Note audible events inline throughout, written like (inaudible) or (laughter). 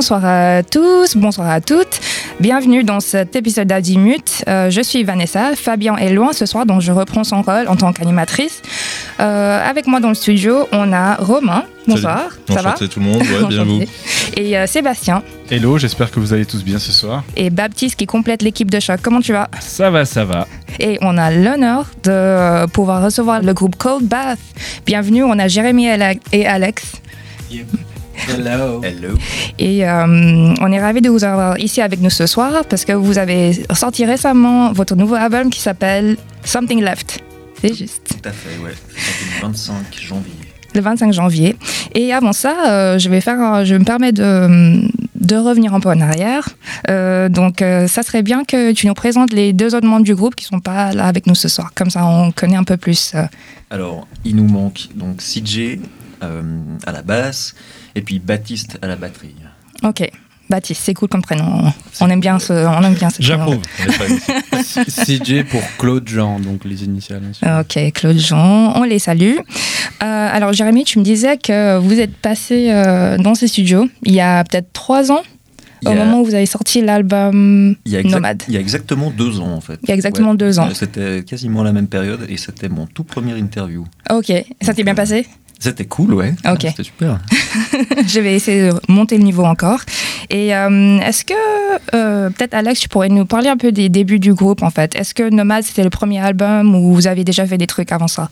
Bonsoir à tous, bonsoir à toutes. Bienvenue dans cet épisode d'Azimut. Euh, je suis Vanessa. Fabien est loin ce soir, donc je reprends son rôle en tant qu'animatrice. Euh, avec moi dans le studio, on a Romain. Bonsoir. Ça va tout le monde, ouais, (laughs) bien vous. Et euh, Sébastien. Hello, j'espère que vous allez tous bien ce soir. Et Baptiste qui complète l'équipe de choc. Comment tu vas? Ça va, ça va. Et on a l'honneur de pouvoir recevoir le groupe Cold Bath. Bienvenue, on a Jérémy et Alex. Hello. (laughs) Hello. Et euh, on est ravis de vous avoir ici avec nous ce soir parce que vous avez sorti récemment votre nouveau album qui s'appelle Something Left. C'est juste. Tout à fait, ouais. le 25 janvier. Le 25 janvier. Et avant ça, euh, je vais faire, je me permets de, de revenir un peu en arrière. Euh, donc, ça serait bien que tu nous présentes les deux autres membres du groupe qui sont pas là avec nous ce soir. Comme ça, on connaît un peu plus. Alors, il nous manque donc CJ à la basse et puis Baptiste à la batterie. Ok. Baptiste, c'est cool comme prénom. On aime bien ce, on aime bien ce J'approuve. CJ (laughs) pour Claude Jean, donc les initiales. Ok, Claude Jean, on les salue. Euh, alors Jérémy, tu me disais que vous êtes passé euh, dans ces studios il y a peut-être trois ans au moment où vous avez sorti l'album Nomade. Il y a exactement deux ans en fait. Il y a exactement deux ans. C'était quasiment la même période et c'était mon tout premier interview. Ok, ça t'est bien passé? C'était cool, ouais. Ok. C'était super. (laughs) je vais essayer de monter le niveau encore. Et euh, est-ce que, euh, peut-être Alex, tu pourrais nous parler un peu des débuts du groupe en fait? Est-ce que Nomad c'était le premier album ou vous avez déjà fait des trucs avant ça?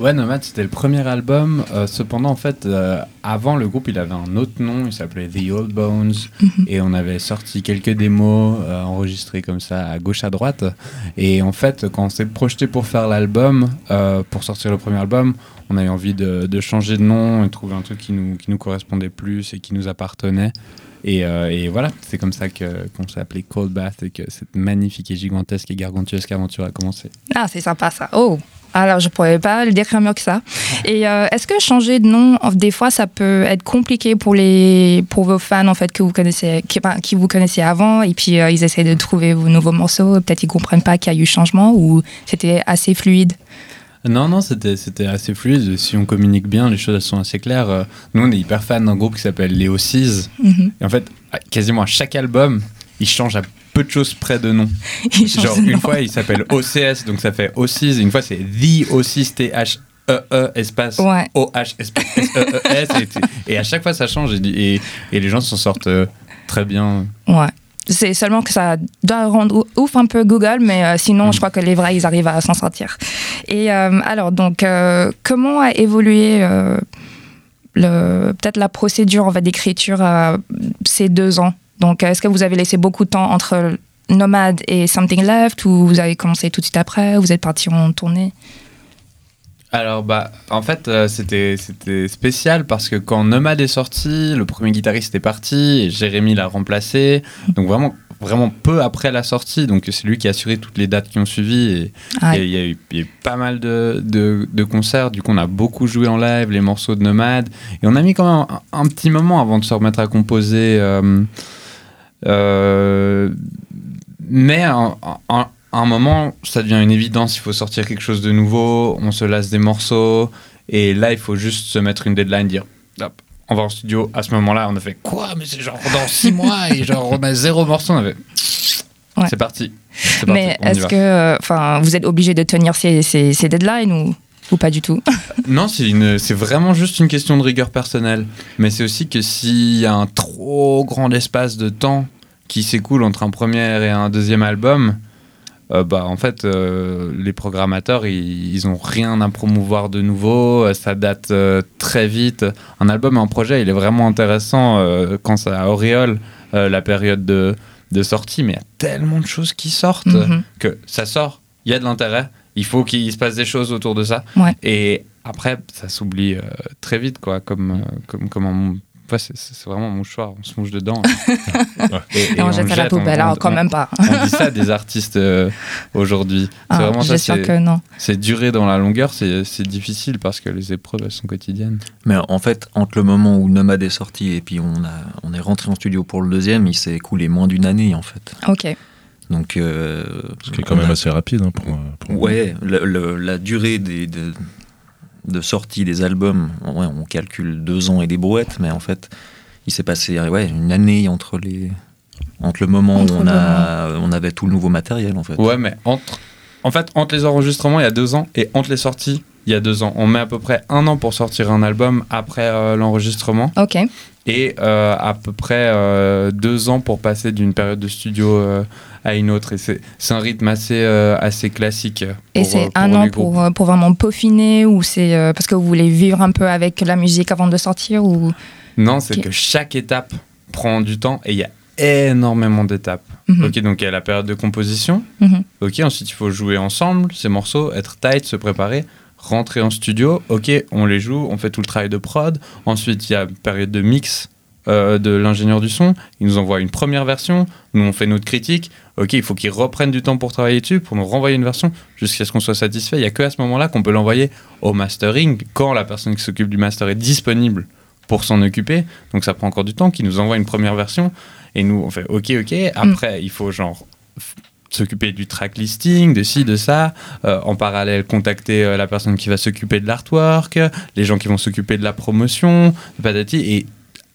Ouais, Nomad, c'était le premier album. Euh, cependant, en fait, euh, avant, le groupe, il avait un autre nom. Il s'appelait The Old Bones. Mhm. Et on avait sorti quelques démos euh, enregistrées comme ça à gauche, à droite. Et en fait, quand on s'est projeté pour faire l'album, pour sortir le premier album, on avait envie de, changer de nom et trouver un truc qui nous, qui nous correspondait plus et qui nous appartenait. Et, et, voilà, c'est comme ça qu'on s'est appelé Cold Bath et que cette magnifique et gigantesque et gargantuesque aventure a commencé. Ah, c'est sympa ça. Oh, alors, je pourrais pas le décrire mieux que ça. Et euh, est-ce que changer de nom, des fois, ça peut être compliqué pour les, pour vos fans en fait que vous connaissez, qui, qui vous connaissiez avant, et puis euh, ils essaient de trouver vos nouveaux morceaux. Peut-être ils comprennent pas qu'il y a eu changement ou c'était assez fluide? Non, non, c'était, c'était assez fluide. Si on communique bien, les choses elles sont assez claires. Euh, nous, on est hyper fans d'un groupe qui s'appelle Léo Cise. Mm-hmm. Et en fait, quasiment à chaque album, il change à peu de choses près de nom. (laughs) Genre, une fois, il s'appelle OCS, donc ça fait OCS. Une fois, c'est The OCS, T-H. E E espace O H espace S E E et, à chaque fois ça change et, et, les gens s'en sortent euh, très bien. Ouais. C'est seulement que ça doit rendre ouf un peu Google, mais euh, sinon, mm. je crois que les vrais, ils arrivent à s'en sortir. Et euh, alors, donc, comment a évolué peut-être la procédure en d'écriture ces deux ans? Donc, est-ce que vous avez laissé beaucoup de temps entre Nomad et Something Left ou vous avez commencé tout de suite après Vous êtes parti en tournée? Alors bah en fait euh, c'était c'était spécial parce que quand Nomad est sorti, le premier guitariste est parti et Jérémy l'a remplacé. Donc vraiment vraiment peu après la sortie, donc c'est lui qui a assuré toutes les dates qui ont suivi et il y, a eu pas mal de, de, concerts. Du coup on a beaucoup joué en live les morceaux de Nomad et on a mis quand même un, petit moment avant de se remettre à composer. Euh, euh, mais à, un moment, ça devient une évidence, il faut sortir quelque chose de nouveau, on se lasse des morceaux, et là, il faut juste se mettre une deadline, dire, on va en studio. À ce moment-là, on a fait quoi Mais c'est genre dans six mois, et (laughs) genre on a zéro morceau, on avait... C'est parti. Mais est-ce que euh, vous êtes obligé de tenir ces, ces, ces deadlines ou ou pas du tout (laughs) Non, c'est vraiment juste une question de rigueur personnelle. Mais c'est aussi que s'il y a un trop grand espace de temps qui s'écoule entre un premier et un deuxième album, euh, bah, en fait, euh, les programmateurs, ils, ont rien à promouvoir de nouveau. Ça date euh, très vite. Un album, un projet, il est vraiment intéressant quand ça auréole la période de, de, sortie. Mais il y a tellement de choses qui sortent mm-hmm. que ça sort. Il y a de l'intérêt il faut qu'il se passe des choses autour de ça. Et après, ça s'oublie euh, très vite, quoi, comme, euh, comme, c'est vraiment un mouchoir, on se mouche dedans. (laughs) et, on, jette à la poubelle, alors quand même pas. on dit ça des artistes euh, aujourd'hui. C'est ah, vraiment ça. que non. C'est durer dans la longueur, c'est difficile parce que les épreuves, elles sont quotidiennes. Mais en fait, entre le moment où Nomad est sorti et puis on, a, on est rentré en studio pour le deuxième, il s'est écoulé moins d'une année, en fait. Ok. Donc, euh, Ce qui est quand même assez rapide. Hein, pour, ouais, la durée des, de, sortie des albums, on calcule deux ans et des brouettes, mais en fait, il s'est passé ouais, une année entre les entre le moment Entre où on, a, on avait tout le nouveau matériel en fait. Ouais, mais entre, en fait, entre les enregistrements, il y a deux ans, et entre les sorties, il y a deux ans. On met à peu près un an pour sortir un album après euh, l'enregistrement, Ok. et euh, à peu près euh, deux ans pour passer d'une période de studio euh, à une autre. Et c'est un rythme assez, euh, assez classique. Et c'est euh, un an pour, euh, pour vraiment peaufiner ou c'est parce que vous voulez vivre un peu avec la musique avant de sortir ou? Non, c'est que chaque étape prend du temps, et il y a énormément d'étapes. Mhm. Ok, donc il y a la période de composition. Mhm. Ok, ensuite il faut jouer ensemble ces morceaux, être tight, se préparer, rentrer en studio. Ok, on les joue, on fait tout le travail de prod. Ensuite il y a une période de mix euh, de l'ingénieur du son. Il nous envoie une première version, nous on fait notre critique. Ok, il faut qu'ils reprennent du temps pour travailler dessus, pour nous renvoyer une version jusqu'à ce qu'on soit satisfait. Il y a que à ce moment-là qu'on peut l'envoyer au mastering quand la personne qui s'occupe du master est disponible pour s'en occuper. Donc ça prend encore du temps. Qu'il nous envoie une première version et nous on fait ok ok. Après il faut genre s'occuper du track listing, de ci, de ça, euh, en parallèle contacter euh, la personne qui va s'occuper de l'artwork, les gens qui vont s'occuper de la promotion, patati, et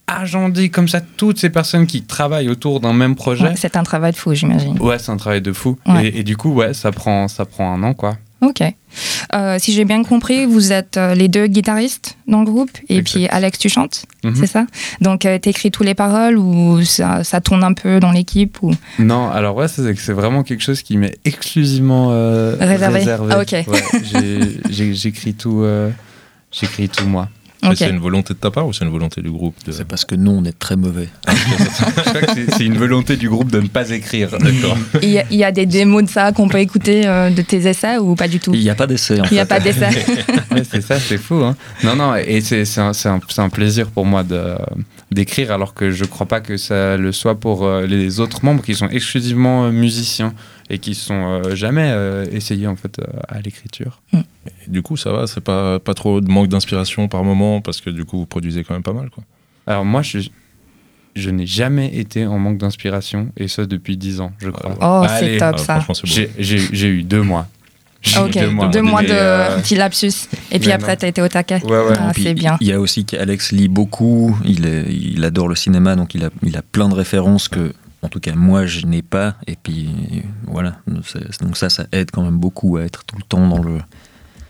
agender comme ça toutes ces personnes qui travaillent autour d'un même projet. Ouais, c'est un travail de fou, j'imagine. Ouais, c'est un travail de fou. Ouais. Et, et du coup, ouais, ça prend, ça prend un an, quoi. Ok. Euh, si j'ai bien compris, vous êtes euh, les deux guitaristes dans le groupe et Exact. puis Alex, tu chantes, Mhm. c'est ça? Donc euh, t'écris tous les paroles ou ça, ça tourne un peu dans l'équipe ou? Non, alors ouais, c'est vraiment quelque chose qui m'est exclusivement Réservé. Ah, ok. Ouais, J'écris tout, j'écris tout moi. C'est une volonté de ta part ou c'est une volonté du groupe de... C'est parce que nous, on est très mauvais. (laughs) Que c'est- une volonté du groupe de ne pas écrire. D'accord. Il y, y a des démos de ça qu'on peut écouter euh, de tes essais ou pas du tout? Il n'y a pas d'essai en Il n'y a pas d'essais (laughs) Ouais, c'est ça, c'est fou. Hein. Non, non, et c'est un, plaisir pour moi d'écrire, alors que je crois pas que ça le soit pour euh, les autres membres qui sont exclusivement euh, musiciens et qui sont euh, jamais euh, essayés en fait euh, à l'écriture. Et du coup, ça va, c'est pas, pas trop de manque d'inspiration par moment parce que du coup, vous produisez quand même pas mal. Quoi. Alors moi, je, je n'ai jamais été en manque d'inspiration, et ça depuis 10 ans, je crois. Oh, Allez. c'est top Ah, ça. franchement, c'est beau. J'ai- J'ai j'ai eu deux mois. (laughs) J'ai eu Ok, deux mois. deux mois de euh, petit lapsus. Et puis mais après, non. t'as été au taquet. Ouais, ouais. Ah, Puis, c'est bien. Il y a aussi qu'Alex lit beaucoup, il, est- il adore le cinéma, donc il a, il a plein de références que, en tout cas, moi, je n'ai pas. Et puis, voilà. Donc ça, ça aide quand même beaucoup à être tout le temps dans le...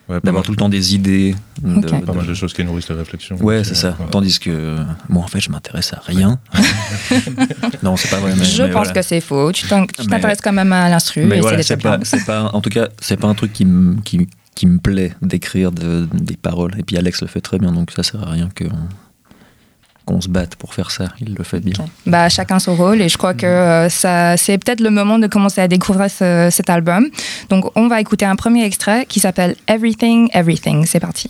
Ouais, d'avoir tout le temps des idées. de- Ok. pas de- mal de choses qui nourrissent les réflexions. Ouais, c'est ça. ouais. Tandis que moi, en fait, je m'intéresse à rien. (laughs) non, c'est pas vrai. Mais, Je mais pense voilà. que c'est faux. Tu t'intéresses quand même à l'instru Mais voilà, c'est pas, pas, en tout cas, c'est pas un truc qui me qui, qui me plaît d'écrire de- des paroles. Et puis Alex le fait très bien, donc ça sert à rien que qu'on se batte pour faire ça. Il le fait bien. Bah, chacun son rôle et je crois que euh, c'est peut-être le moment de commencer à découvrir ce- cet album. Donc, on va écouter un premier extrait qui s'appelle Everything, Everything. C'est parti.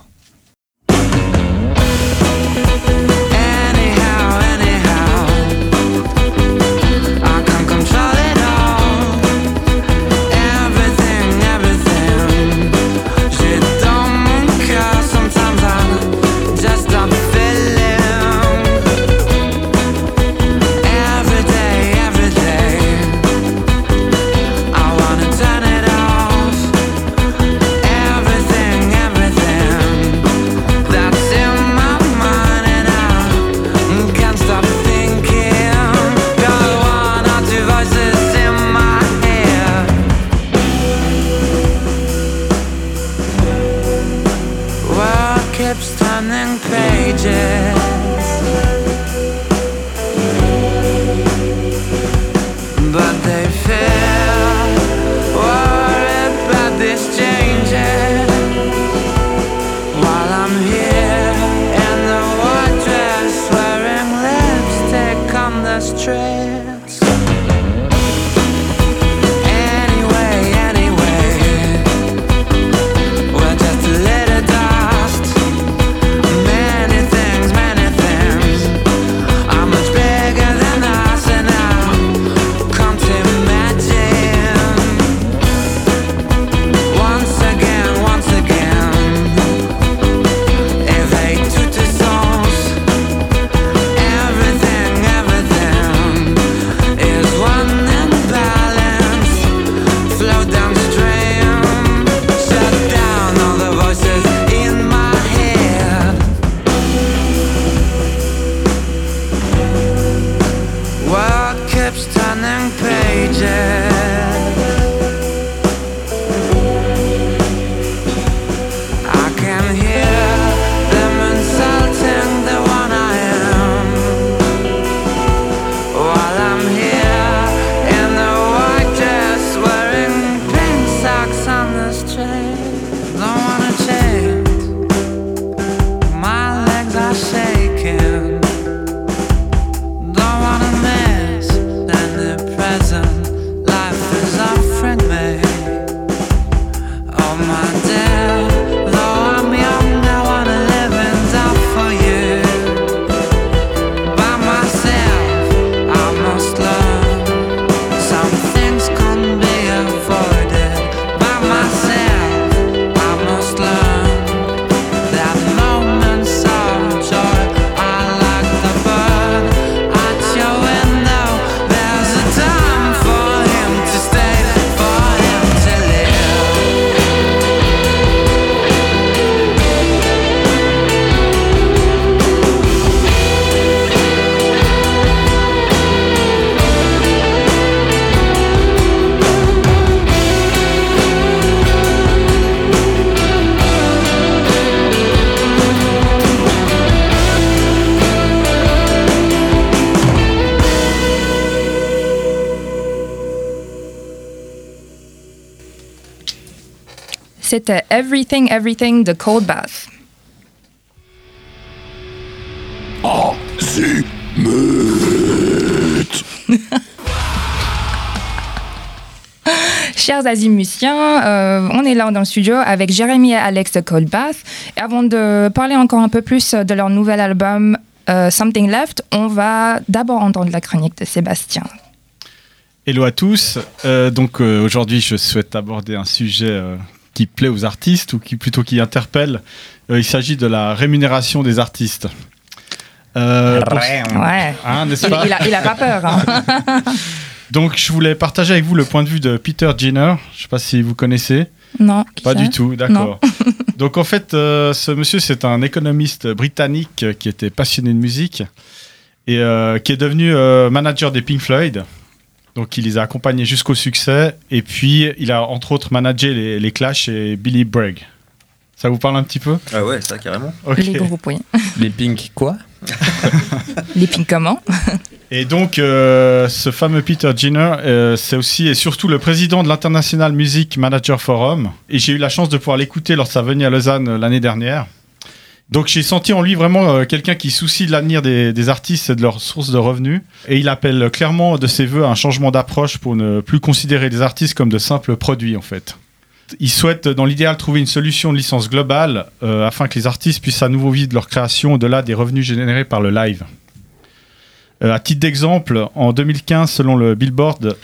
C'était Everything Everything de Cold Bath. (laughs) Chers azimusiens, euh, on est là dans le studio avec Jérémy et Alex de Cold Bath. Et avant de parler encore un peu plus de leur nouvel album euh, Something Left, on va d'abord entendre la chronique de Sébastien. Hello à tous. Euh, donc euh, aujourd'hui, je souhaite aborder un sujet euh, qui plaît aux artistes ou qui plutôt qui interpelle. Euh, il s'agit de la rémunération des artistes. Euh, pour- Ouais. Hein, n'est-ce Il, pas il a, il a pas peur. hein. (laughs) Donc je voulais partager avec vous le point de vue de Peter Jenner. Je ne sais pas si vous connaissez. Non. qui Pas du tout, d'accord. (laughs) Donc en fait, euh, ce monsieur, c'est un économiste britannique qui était passionné de musique et euh, qui est devenu euh, manager des Pink Floyd. Donc il les a accompagnés jusqu'au succès et puis il a entre autres managé les, les Clash et Billy Bragg. Ça vous parle un petit peu? Ah ouais, ça carrément. Les groupes, oui. (laughs) Les Pink quoi? (laughs) Les pink comment? Et donc, euh, ce fameux Peter Jenner, euh, c'est aussi et surtout le président de l'International Music Manager Forum. Et j'ai eu la chance de pouvoir l'écouter lors de sa venue à Lausanne euh, l'année dernière. Donc, j'ai senti en lui vraiment euh, quelqu'un qui soucie de l'avenir des, artistes et de leurs sources de revenus. Et il appelle clairement de ses voeux un changement d'approche pour ne plus considérer les artistes comme de simples produits, en fait. Il souhaite, dans l'idéal, trouver une solution de licence globale euh, afin que les artistes puissent à nouveau vivre leur création au-delà des revenus générés par le live. Euh, à titre d'exemple, en 2015, selon le Billboard,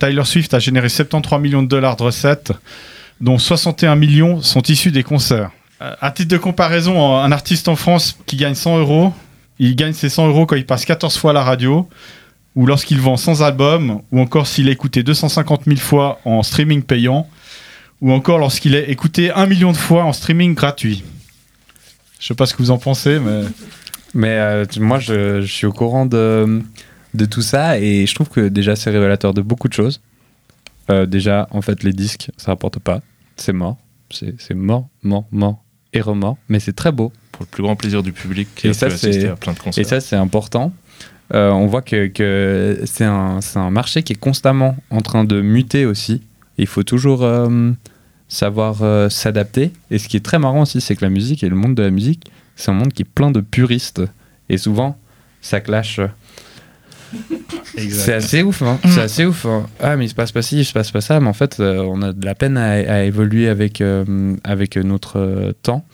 Tyler Swift a généré 73 millions de dollars de recettes, dont 61 millions sont issus des concerts. Euh, à titre de comparaison, un artiste en France qui gagne 100 euros, il gagne ses 100 euros quand il passe 14 fois à la radio, ou lorsqu'il vend 100 albums, ou encore s'il est écouté 250 000 fois en streaming payant, ou encore lorsqu'il est écouté 1 million de fois en streaming gratuit. Je sais pas ce que vous en pensez, mais... Euh, moi, je, suis au courant de, tout ça et je trouve que déjà, c'est révélateur de beaucoup de choses. Euh, déjà, en fait, les disques, ça rapporte pas. C'est mort. C'est mort, mort, mort et remort. Mais c'est très beau. Pour le plus grand plaisir du public qui Et a ça, assister à plein de concerts. Et ça, c'est important. Euh, on voit que, que c'est un, c'est un marché qui est constamment en train de muter aussi. Il faut toujours euh, savoir euh, s'adapter. Et ce qui est très marrant aussi, c'est que la musique et le monde de la musique, c'est un monde qui est plein de puristes. Et souvent, ça clash. (laughs) C'est assez ouf, hein. Mm. c'est assez ouf. hein. Ah, mais il se passe pas ci, il se passe pas ça, mais en fait, euh, on a de la peine à, à évoluer avec, euh, avec notre euh, temps.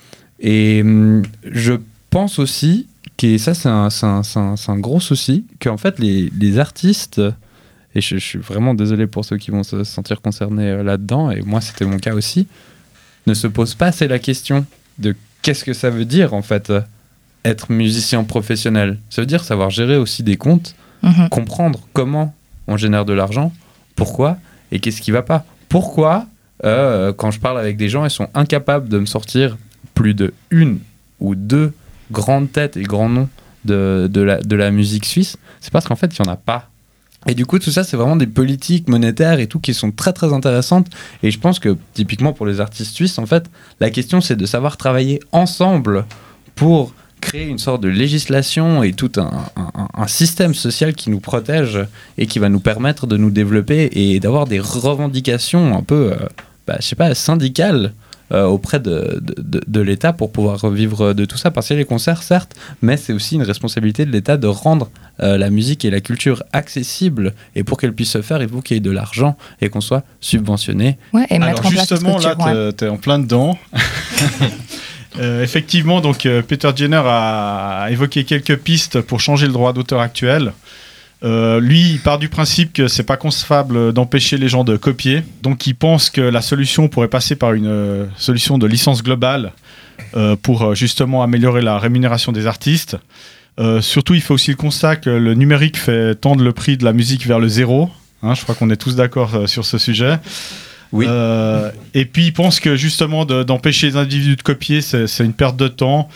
Et hum, je pense aussi, que ça, c'est un, c'est un- c'est un- un gros souci, qu'en fait, les, les artistes, et je, je suis vraiment désolé pour ceux qui vont se sentir concernés euh, là-dedans, et moi, c'était mon cas aussi, ne se posent pas assez la question de qu'est-ce que ça veut dire, en fait, être musicien professionnel. Ça veut dire savoir gérer aussi des comptes Mhm. comprendre comment on génère de l'argent, pourquoi et qu'est-ce qui va pas. Pourquoi, euh, quand je parle avec des gens, ils sont incapables de me sortir plus de une ou deux grandes têtes et grands noms de, de, la, de la musique suisse, c'est parce qu'en fait, il n'y en a pas. Et du coup, tout ça, c'est vraiment des politiques monétaires et tout qui sont très très intéressantes. Et je pense que typiquement pour les artistes suisses, en fait, la question c'est de savoir travailler ensemble pour créer une sorte de législation et tout un, un- un système social qui nous protège et qui va nous permettre de nous développer et d'avoir des revendications un peu, euh, bah, je sais pas, syndicales euh, auprès de, de- de- de l'État pour pouvoir vivre de tout ça. Parce que les concerts, certes, mais c'est aussi une responsabilité de l'État de rendre euh, la musique et la culture accessibles. Et pour qu'elles puissent se faire, il faut qu'il y ait de l'argent et qu'on soit subventionné. Ouais, et mettre Alors en place une justement, là, ouais. t'es- t'es en plein dedans. (laughs) Euh, effectivement, donc euh, Peter Jenner a évoqué quelques pistes pour changer le droit d'auteur actuel. Euh, lui, il part du principe que c'est pas concevable d'empêcher les gens de copier. Donc, il pense que la solution pourrait passer par une solution de licence globale pour justement améliorer la rémunération des artistes. Surtout, il fait aussi le constat que le numérique fait tendre le prix de la musique vers le zéro. Hein, je crois qu'on est tous d'accord sur ce sujet. Oui. Euh, et puis il pense que justement de- d'empêcher les individus de copier, c'est une perte de temps.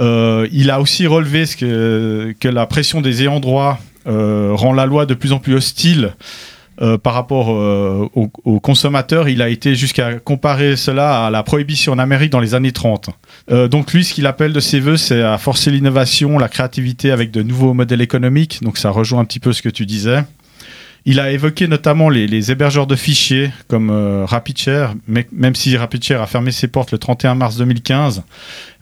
Euh, il a aussi relevé que, la pression des ayants droit euh, rend la loi de plus en plus hostile par rapport aux, aux consommateurs. Il a été jusqu'à comparer cela à la prohibition en Amérique dans les années 30. Euh, donc lui, ce qu'il appelle de ses voeux, c'est à forcer l'innovation, la créativité avec de nouveaux modèles économiques. Donc ça rejoint un petit peu ce que tu disais. Il a évoqué notamment les, hébergeurs de fichiers comme euh, RapidShare, même si RapidShare a fermé ses portes le 31 mars 2015.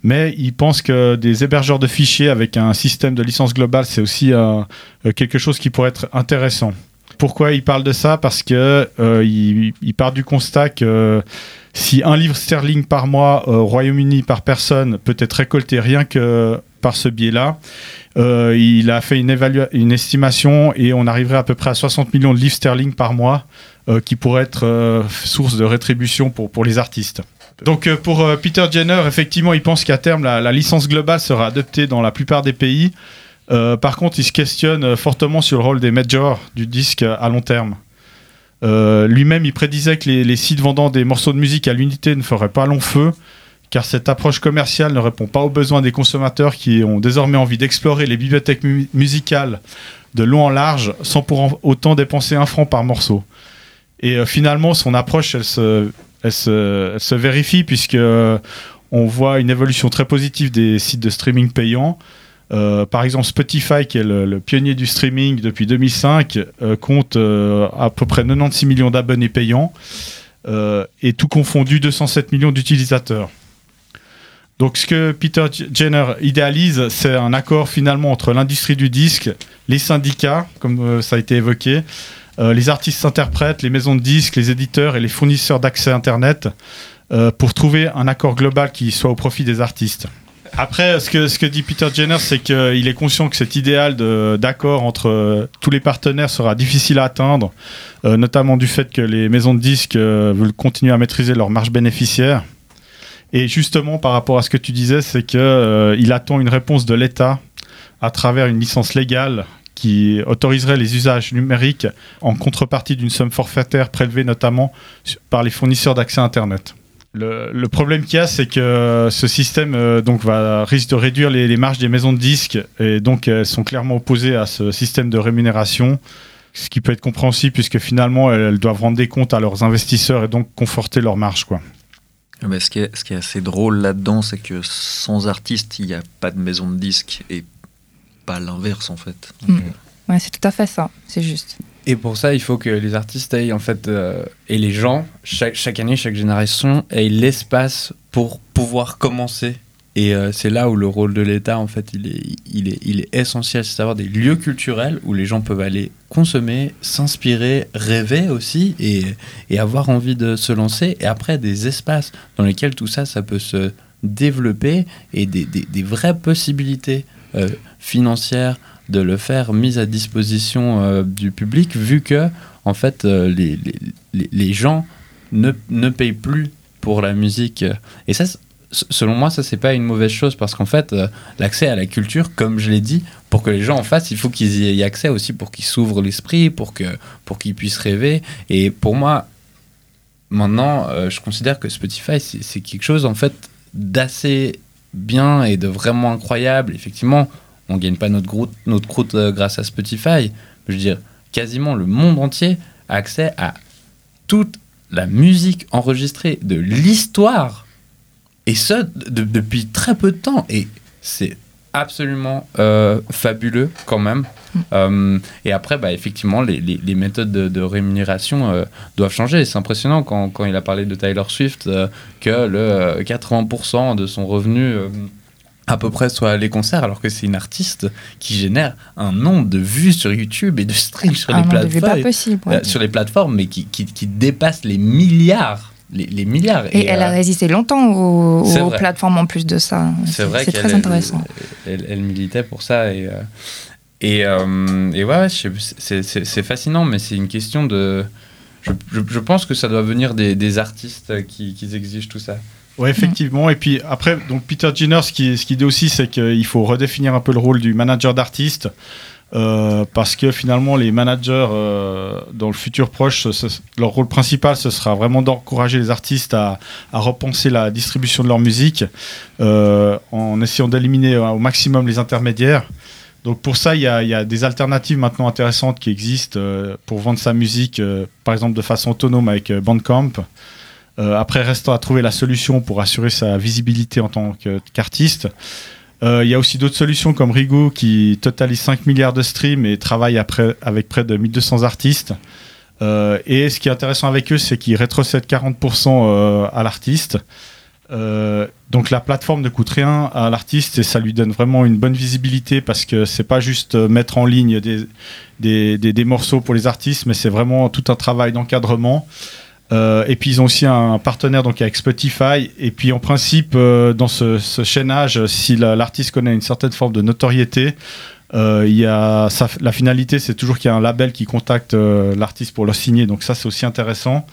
Mais il pense que des hébergeurs de fichiers avec un système de licence globale, c'est aussi euh, euh, quelque chose qui pourrait être intéressant. Pourquoi il parle de ça? Parce que part du constat que si un livre sterling par mois au Royaume-Uni par personne peut être récolté rien que par ce biais-là, euh, il a fait une, estimation et on arriverait à peu près à 60 millions de livres sterling par mois euh, qui pourraient être euh, source de rétribution pour, les artistes. Donc pour Peter Jenner, effectivement, il pense qu'à terme, la, licence globale sera adoptée dans la plupart des pays. Par contre, il se questionne fortement sur le rôle des majors du disque à long terme. Lui-même, il prédisait que les sites vendant des morceaux de musique à l'unité ne feraient pas long feu, car cette approche commerciale ne répond pas aux besoins des consommateurs qui ont désormais envie d'explorer les bibliothèques mu- musicales de long en large sans pour autant dépenser un franc par morceau. Et euh, finalement, son approche, elle se, vérifie puisque euh, on voit une évolution très positive des sites de streaming payants. Euh, par exemple, Spotify, qui est le, pionnier du streaming depuis 2005, euh, compte à peu près 96 millions d'abonnés payants et tout confondu 207 millions d'utilisateurs. Donc, ce que Peter Jenner idéalise, c'est un accord finalement entre l'industrie du disque, les syndicats, comme euh, ça a été évoqué, euh, les artistes-interprètes, les maisons de disques, les éditeurs et les fournisseurs d'accès Internet euh, pour trouver un accord global qui soit au profit des artistes. Après, ce que, ce que dit Peter Jenner, c'est qu'il est conscient que cet idéal d'accord entre tous les partenaires sera difficile à atteindre, notamment du fait que les maisons de disques veulent continuer à maîtriser leur marge bénéficiaire. Et justement, par rapport à ce que tu disais, c'est qu'il attend une réponse de l'État à travers une licence légale qui autoriserait les usages numériques en contrepartie d'une somme forfaitaire prélevée notamment par les fournisseurs d'accès Internet. Le, problème qu'il y a, c'est que ce système euh, va, risque de réduire les, marges des maisons de disques et donc elles sont clairement opposées à ce système de rémunération, ce qui peut être compréhensible puisque finalement elles, doivent rendre des comptes à leurs investisseurs et donc conforter leurs marges. Mais ce, qui est, ce qui est assez drôle là-dedans, c'est que sans artiste, il n'y a pas de maison de disques et pas l'inverse en fait. Donc, Mm. Ouais, c'est tout à fait ça, c'est juste. Et pour ça, il faut que les artistes aient, en fait, euh, et les gens, chaque, chaque année, chaque génération, aient l'espace pour pouvoir commencer. Et euh, c'est là où le rôle de l'État, en fait, il est, il est, il est essentiel. C'est d'avoir des lieux culturels où les gens peuvent aller consommer, s'inspirer, rêver aussi, et, et avoir envie de se lancer. Et après, des espaces dans lesquels tout ça, ça peut se développer et des, des, des vraies possibilités euh, financières de le faire mise à disposition euh, du public vu que en fait les, les, les- gens ne, ne payent plus pour la musique et ça selon moi ça c'est pas une mauvaise chose parce qu'en fait euh, l'accès à la culture comme je l'ai dit pour que les gens en fassent il faut qu'ils y aient accès aussi pour qu'ils s'ouvrent l'esprit pour que pour qu'ils puissent rêver et pour moi maintenant euh, je considère que Spotify c'est quelque chose en fait d'assez bien et de vraiment incroyable effectivement on gagne pas notre croûte, notre croûte euh, grâce à Spotify. Je veux dire, quasiment le monde entier a accès à toute la musique enregistrée de l'histoire. Et ça, de- depuis très peu de temps. Et c'est absolument euh, fabuleux quand même. Euh, et après, bah, effectivement, les, les- les méthodes de, de rémunération euh, doivent changer. C'est impressionnant quand, quand il a parlé de Tyler Swift que le euh, 80% de son revenu à peu près soit les concerts, alors que c'est une artiste qui génère un nombre de vues sur YouTube et de streams sur Ah les plateformes, possible. ouais. sur les plateformes, mais qui, qui, qui dépasse les milliards, les, les milliards. Et, elle a euh, résisté longtemps aux, plateformes en plus de ça. c'est vrai C'est très elle- intéressant. Elle, elle militait pour ça et euh, et, euh, et ouais, c'est- fascinant, mais c'est une question de. Je, je, je pense que ça doit venir des, des artistes qui, qui exigent tout ça. Oui, effectivement. Et puis après, donc Peter Jenner, ce qui, ce qu'il dit aussi, c'est qu'il faut redéfinir un peu le rôle du manager d'artiste. Euh, parce que finalement, les managers, euh, dans le futur proche, leur rôle principal, ce sera vraiment d'encourager les artistes à, repenser la distribution de leur musique euh, en essayant d'éliminer au maximum les intermédiaires. Donc pour ça, il y a, des alternatives maintenant intéressantes qui existent pour vendre sa musique, par exemple de façon autonome avec Bandcamp. Après, restant à trouver la solution pour assurer sa visibilité en tant qu'artiste. Il y a aussi d'autres solutions comme Rigo qui totalise 5 milliards de streams et travaille avec près de 1200 artistes. Euh, et ce qui est intéressant avec eux, c'est qu'ils rétrocèdent 40% euh, à l'artiste. Euh, donc la plateforme ne coûte rien à l'artiste et ça lui donne vraiment une bonne visibilité parce que c'est pas juste euh, mettre en ligne des morceaux pour les artistes, mais c'est vraiment tout un travail d'encadrement. Euh, et puis ils ont aussi un partenaire donc avec Spotify. Et puis en principe, euh, dans ce, chaînage, si la- l'artiste connaît une certaine forme de notoriété, euh, y a la finalité, c'est toujours qu'il y a un label qui contacte euh, l'artiste pour le signer. Donc ça, c'est aussi intéressant.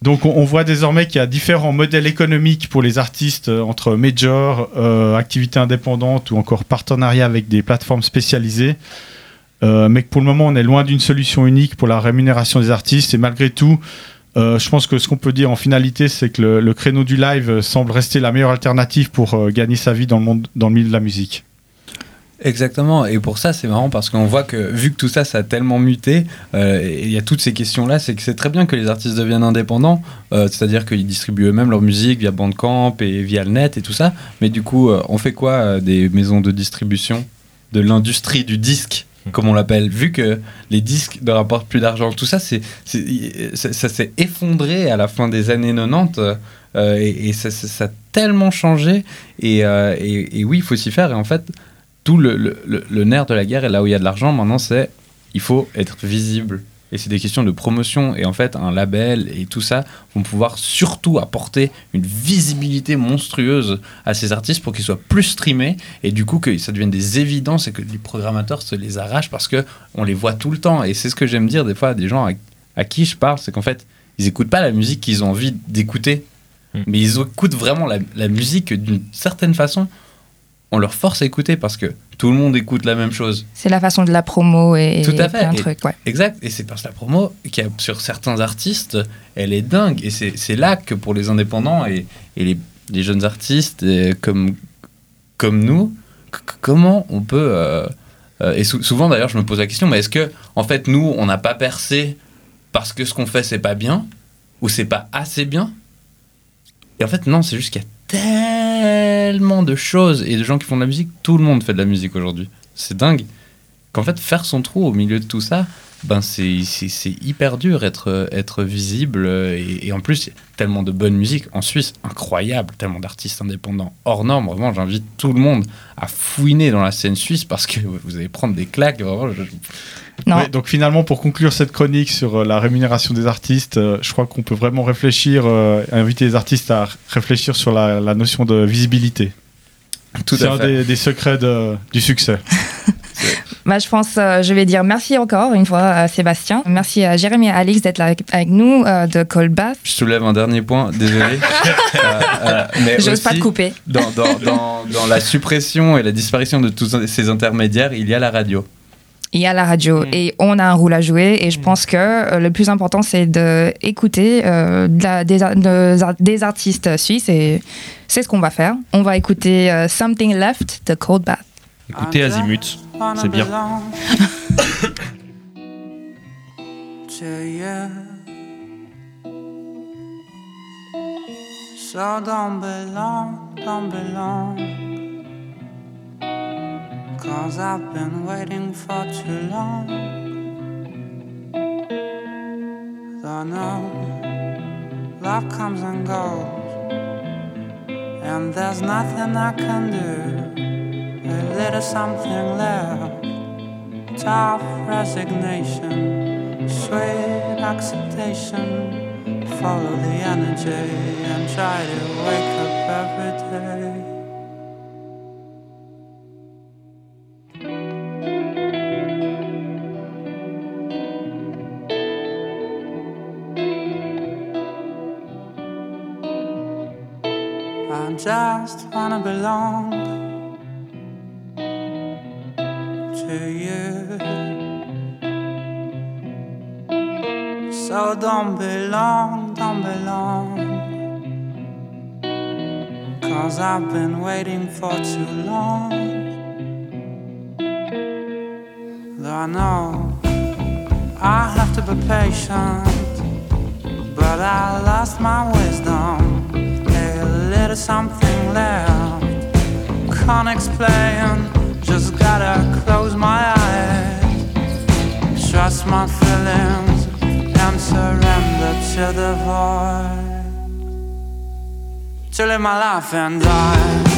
Donc on, voit désormais qu'il y a différents modèles économiques pour les artistes entre major, activités indépendantes ou encore partenariat avec des plateformes spécialisées. Mais pour le moment, on est loin d'une solution unique pour la rémunération des artistes. Et malgré tout, euh, je pense que ce qu'on peut dire en finalité, c'est que le, créneau du live euh, semble rester la meilleure alternative pour euh, gagner sa vie dans le, monde, dans le milieu de la musique. Exactement, et pour ça c'est marrant parce qu'on voit que vu que tout ça ça a tellement muté, il y a toutes ces questions-là, c'est que c'est très bien que les artistes deviennent indépendants, c'est-à-dire qu'ils distribuent eux-mêmes leur musique via Bandcamp et via le net et tout ça, mais du coup on fait quoi des maisons de distribution, de l'industrie du disque? (laughs) comme on l'appelle, vu que les disques ne rapportent plus d'argent, tout ça, c'est, ça, s'est effondré à la fin des années 90 euh, et, ça, ça- ça a tellement changé. Et, euh, et- et oui, il faut s'y faire. Et en fait, tout le- le nerf de la guerre et là où il y a de l'argent maintenant, c'est il faut être visible. Et c'est des questions de promotion. Et en fait, un label et tout ça vont pouvoir surtout apporter une visibilité monstrueuse à ces artistes pour qu'ils soient plus streamés. Et du coup, que ça devienne des évidences et que les programmateurs se les arrachent parce que on les voit tout le temps. Et c'est ce que j'aime dire des fois à des gens à, à qui je parle, c'est qu'en fait, ils écoutent pas la musique qu'ils ont envie d'écouter. Mm. Mais ils écoutent vraiment la, la musique d'une certaine façon. On leur force à écouter parce que tout le monde écoute la même chose. C'est la façon de la promo et, Tout à fait. plein de Et- trucs, ouais. Exact, et c'est parce que la promo, qui a, sur certains artistes, elle est dingue. Et c'est là que pour les indépendants et, et les, les jeunes artistes euh, comme, comme nous, comment on peut. euh, euh, et sou- souvent d'ailleurs, je me pose la question, mais est-ce que, en fait, nous, on n'a pas percé parce que ce qu'on fait, c'est pas bien Ou c'est pas assez bien? Et en fait, non, c'est juste qu'il y a tellement de choses et de gens qui font de la musique. Tout le monde fait de la musique aujourd'hui. C'est dingue qu'en fait faire son trou au milieu de tout ça ben c'est hyper dur être être visible et, et en plus il y a tellement de bonne musique en Suisse incroyable tellement d'artistes indépendants hors normes vraiment j'invite tout le monde à fouiner dans la scène suisse parce que vous allez prendre des claques vraiment je- Non, Ouais, donc finalement, pour conclure cette chronique sur euh, la rémunération des artistes, euh, je crois qu'on peut vraiment réfléchir, euh, inviter les artistes à réfléchir sur la, la notion de visibilité. tout C'est à un des, des secrets de- du succès. (laughs) Bah, je pense, euh, je vais dire merci encore une fois à Sébastien. Merci à Jérémy et à Alix d'être là avec, avec nous euh, de Cold Bath. je soulève un dernier point désolé (laughs) Euh, euh, mais J'ose pas te couper. dans, dans, dans, dans la suppression et la disparition de tous ces intermédiaires il y a la radio Il y a la radio et on a un rôle à jouer. Et je pense que euh, le plus important, c'est d'écouter euh, de la- des, ar- de- des artistes suisses et c'est ce qu'on va faire. On va écouter euh, Something Left de Cold Bath. Écoutez Azimut, c'est bien. To. So don't belong, don't belong. Cause I've been waiting for too long. Though no, love comes and goes. And there's nothing I can do. Little something left. Tough resignation, sweet acceptation. Follow the energy and try to wake up every day. I just wanna belong Don't belong, don't belong. Cause I've been waiting for too long. Though I know I have to be patient, but I lost my wisdom. A little something left. can't explain. Just gotta close my eyes, trust my feelings, and surrender to the void. To live my life and die.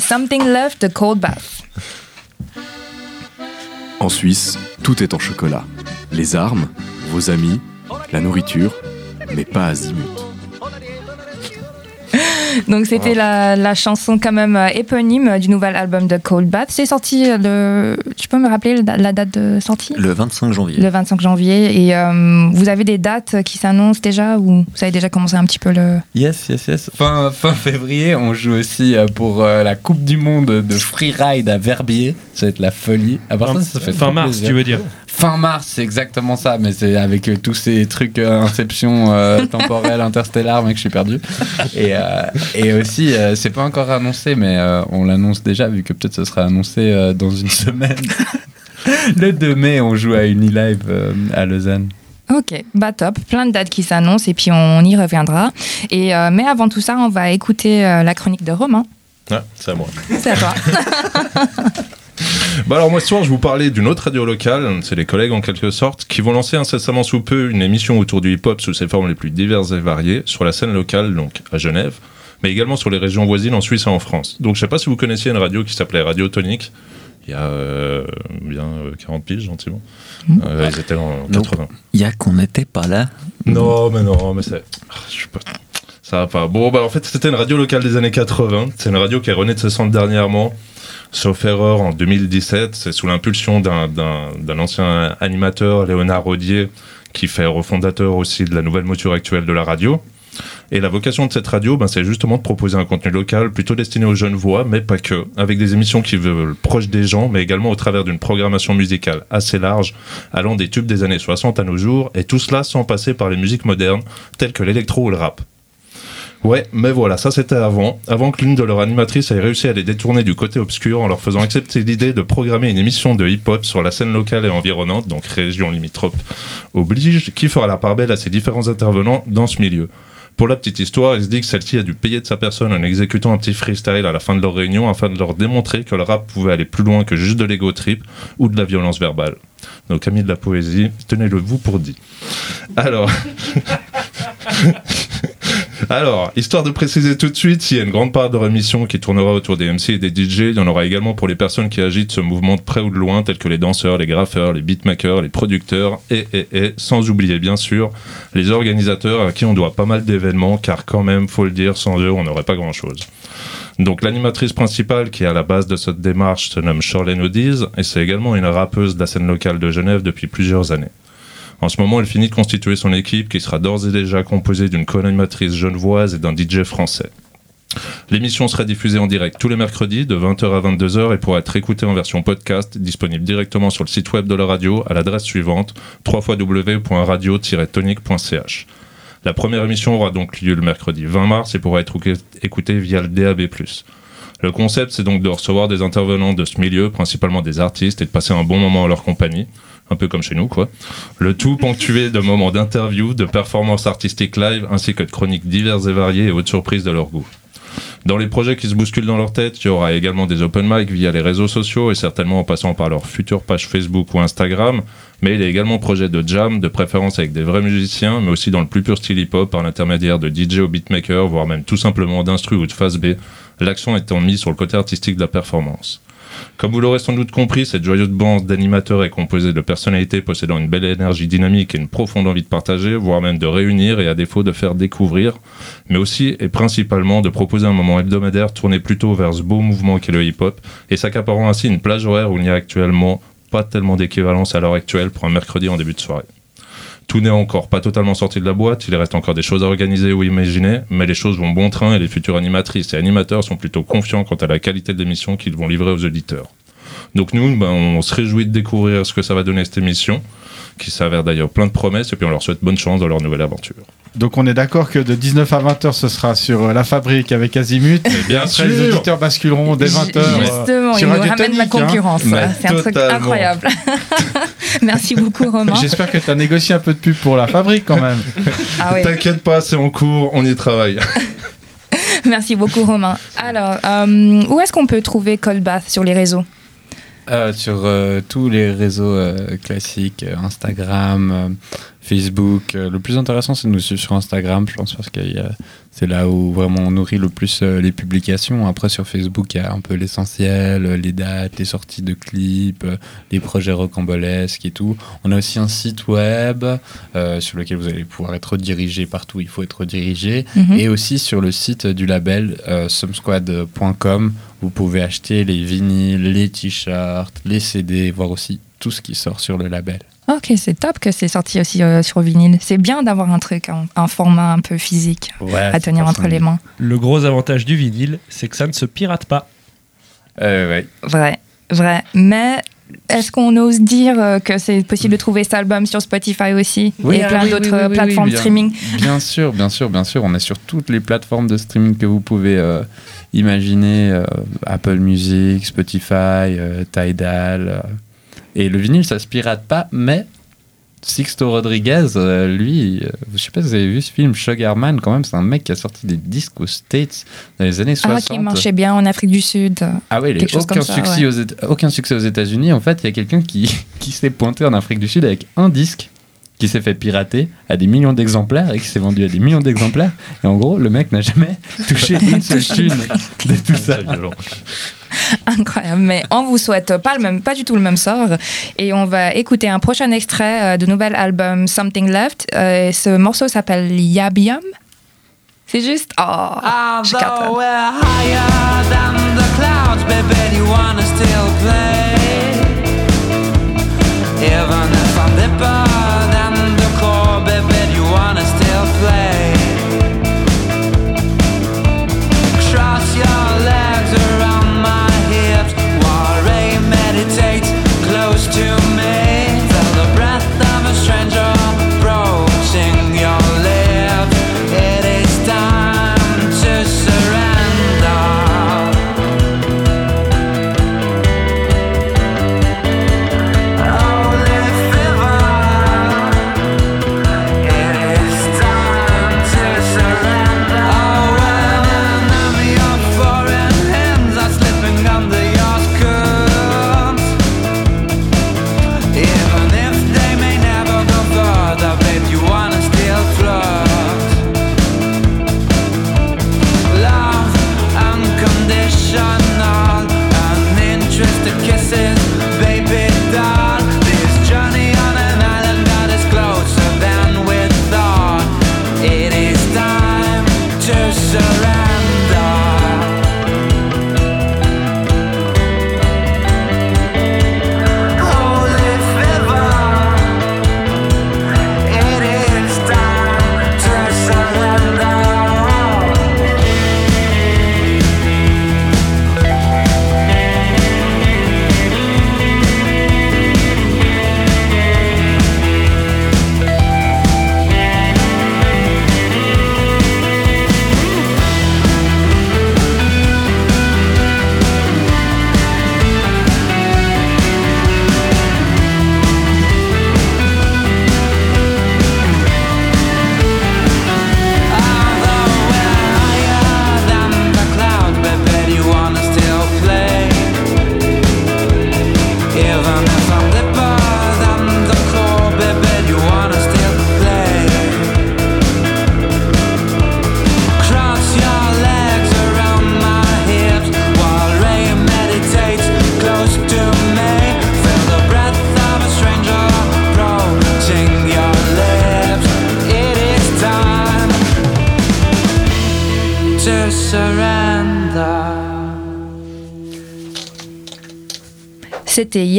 Something de Cold Bath. En Suisse, tout est en chocolat. Les armes, vos amis, la nourriture, mais pas azimut. Donc c'était la, la chanson quand même euh, éponyme du nouvel album de Cold Bath. C'est sorti euh, le... Tu peux me rappeler la la date de sortie? Le 25 janvier. Le 25 janvier. Et euh, vous avez des dates qui s'annoncent déjà ou vous avez déjà commencé un petit peu le... Yes, yes, yes. Fin, fin février, on joue aussi pour la Coupe du Monde de freeride à Verbier. Ça va être la folie. À part ça, ça fait fin mars, plaisir. tu veux dire Fin mars, c'est exactement ça, mais c'est avec euh, tous ces trucs euh, inception euh, (laughs) temporelle, interstellar, mec, je suis perdu. Et, euh, et aussi, euh, c'est pas encore annoncé, mais euh, on l'annonce déjà, vu que peut-être ce sera annoncé euh, dans une (laughs) semaine. Le 2 mai, on joue à Unilive euh, à Lausanne. Ok, bah top, plein de dates qui s'annoncent et puis on y reviendra. Et, euh, mais avant tout ça, on va écouter euh, la chronique de Romain. Ah, c'est à moi. C'est à toi. (laughs) Bah alors moi ce soir je vous parlais d'une autre radio locale, c'est les collègues en quelque sorte, qui vont lancer incessamment sous peu une émission autour du hip-hop sous ses formes les plus diverses et variées sur la scène locale, donc à Genève, mais également sur les régions voisines en Suisse et en France. Donc je sais pas si vous connaissiez une radio qui s'appelait Radio Tonique, il y a euh, bien euh, 40 piges gentiment. Euh, ils étaient en Donc, 80. Il y a qu'on n'était pas là. Non, mais non, mais c'est. Ah, Je suis pas. Ça va pas. Bon, bah en fait, c'était une radio locale des années 80. C'est une radio qui est renée de ses centres dernièrement. Sauf erreur, en 2017, c'est sous l'impulsion d'un- ancien animateur, Léonard Rodier, qui fait refondateur aussi de la nouvelle mouture actuelle de la radio. Et la vocation de cette radio, ben, c'est justement de proposer un contenu local plutôt destiné aux jeunes voix, mais pas que, avec des émissions qui veulent proches des gens, mais également au travers d'une programmation musicale assez large, allant des tubes des années 60 à nos jours, et tout cela sans passer par les musiques modernes, telles que l'électro ou le rap. Ouais, mais voilà, ça c'était avant, avant que l'une de leurs animatrices ait réussi à les détourner du côté obscur en leur faisant accepter l'idée de programmer une émission de hip-hop sur la scène locale et environnante, donc région limitrophe oblige, qui fera la part belle à ces différents intervenants dans ce milieu. Pour la petite histoire, il se dit que celle-ci a dû payer de sa personne en exécutant un petit freestyle à la fin de leur réunion afin de leur démontrer que le rap pouvait aller plus loin que juste de l'ego trip ou de la violence verbale. Donc, amis de la poésie, tenez-le vous pour dit. Alors. (laughs) Alors, histoire de préciser tout de suite, s'il y a une grande part de leur émission qui tournera autour des MC et des DJ, il y en aura également pour les personnes qui agitent ce mouvement de près ou de loin, tels que les danseurs, les graffeurs, les beatmakers, les producteurs, et, et, sans oublier bien sûr, les organisateurs à qui on doit pas mal d'événements, car quand même, faut le dire, sans eux, on n'aurait pas grand-chose. Donc l'animatrice principale qui est à la base de cette démarche se nomme Charlène Odiz, et c'est également une rappeuse de la scène locale de Genève depuis plusieurs années. En ce moment, elle finit de constituer son équipe qui sera d'ores et déjà composée d'une co-animatrice genevoise et d'un DJ français. L'émission sera diffusée en direct tous les mercredis de 20h à 22h et pourra être écoutée en version podcast disponible directement sur le site web de la radio à l'adresse suivante www.radio-tonic.ch. La première émission aura donc lieu le mercredi 20 mars et pourra être écoutée via le DAB+. Le concept, c'est donc de recevoir des intervenants de ce milieu, principalement des artistes, et de passer un bon moment en leur compagnie, un peu comme chez nous, quoi. Le tout ponctué de moments d'interview, de performances artistiques live, ainsi que de chroniques diverses et variées et autres surprises de leur goût. Dans les projets qui se bousculent dans leur tête, il y aura également des open mic via les réseaux sociaux et certainement en passant par leur future page Facebook ou Instagram. Mais il y a également projet de jam, de préférence avec des vrais musiciens, mais aussi dans le plus pur style hip-hop par l'intermédiaire de DJ ou beatmaker, voire même tout simplement d'instru ou de phase B, l'accent étant mis sur le côté artistique de la performance. Comme vous l'aurez sans doute compris, cette joyeuse bande d'animateurs est composée de personnalités possédant une belle énergie dynamique et une profonde envie de partager, voire même de réunir et à défaut de faire découvrir, mais aussi et principalement de proposer un moment hebdomadaire tourné plutôt vers ce beau mouvement qu'est le hip-hop et s'accaparant ainsi une plage horaire où il n'y a actuellement pas tellement d'équivalence à l'heure actuelle pour un mercredi en début de soirée. Tout n'est encore pas totalement sorti de la boîte, il reste encore des choses à organiser ou imaginer, mais les choses vont bon train et les futures animatrices et animateurs sont plutôt confiants quant à la qualité de l'émission qu'ils vont livrer aux auditeurs. Donc nous, ben, on se réjouit de découvrir ce que ça va donner cette émission, qui s'avère d'ailleurs plein de promesses, et puis on leur souhaite bonne chance dans leur nouvelle aventure. Donc on est d'accord que de 19 à 20h ce sera sur euh, La Fabrique avec Azimut. bien Après sûr. les auditeurs basculeront dès 20h. Justement, il sur nous Radio ramène la hein. concurrence. C'est un truc incroyable. (laughs) Merci beaucoup, Romain. J'espère que tu as négocié un peu de pub pour La Fabrique quand même. (laughs) Ah oui. T'inquiète pas, c'est en cours, on y travaille. (laughs) Merci beaucoup, Romain. Alors, euh, où est-ce qu'on peut trouver Cold Bath sur les réseaux? Euh, sur euh, tous les réseaux euh, classiques, euh, Instagram, euh, Facebook. Euh, le plus intéressant, c'est de nous suivre sur Instagram, je pense, parce que il y a- c'est là où vraiment on nourrit le plus euh, les publications. Après, sur Facebook, il y a un peu l'essentiel, euh, les dates, les sorties de clips, euh, les projets rocambolesques et tout. On a aussi un site web euh, sur lequel vous allez pouvoir être redirigé partout où il faut être redirigé. Mhm. Et aussi sur le site du label euh, sumsquad.com, vous pouvez acheter les vinyles, les t-shirts, les CD, voir aussi tout ce qui sort sur le label. Ok, c'est top que c'est sorti aussi euh, sur vinyle. C'est bien d'avoir un truc, un, un format un peu physique à tenir entre les mains. Le gros avantage du vinyle, c'est que ça ne se pirate pas. Euh, ouais. Vrai, vrai. Mais est-ce qu'on ose dire euh, que c'est possible de trouver cet album sur Spotify aussi Oui, et ah plein oui, d'autres oui, oui, oui, plateformes oui, bien. streaming? Bien sûr, bien sûr, bien sûr. On est sur toutes les plateformes de streaming que vous pouvez euh, imaginer euh, Apple Music, Spotify, euh, Tidal. Et le vinyle, ça se pirate pas, mais Sixto Rodriguez, euh, lui, euh, je sais pas si vous avez vu ce film, Sugarman, quand même, c'est un mec qui a sorti des disques aux States dans les années Ah, 60. qui marchait bien en Afrique du Sud. Ah ouais, il a aucun, ça, succès ouais. aux aucun succès aux États-Unis. En fait, il y a quelqu'un qui, (laughs) qui s'est pointé en Afrique du Sud avec un disque qui s'est fait pirater à des millions d'exemplaires et qui s'est vendu à des millions d'exemplaires. Et en gros, le mec n'a jamais (laughs) touché une (laughs) seule thune de tout ça. (laughs) Incroyable. Mais on vous souhaite pas, le même, pas du tout le même sort. Et on va écouter un prochain extrait euh, du nouvel album Something Left. Euh, ce morceau s'appelle Yabium. C'est juste. Oh, je Although capote. we're higher than the clouds, baby, you wanna still play? Even if I'm deeper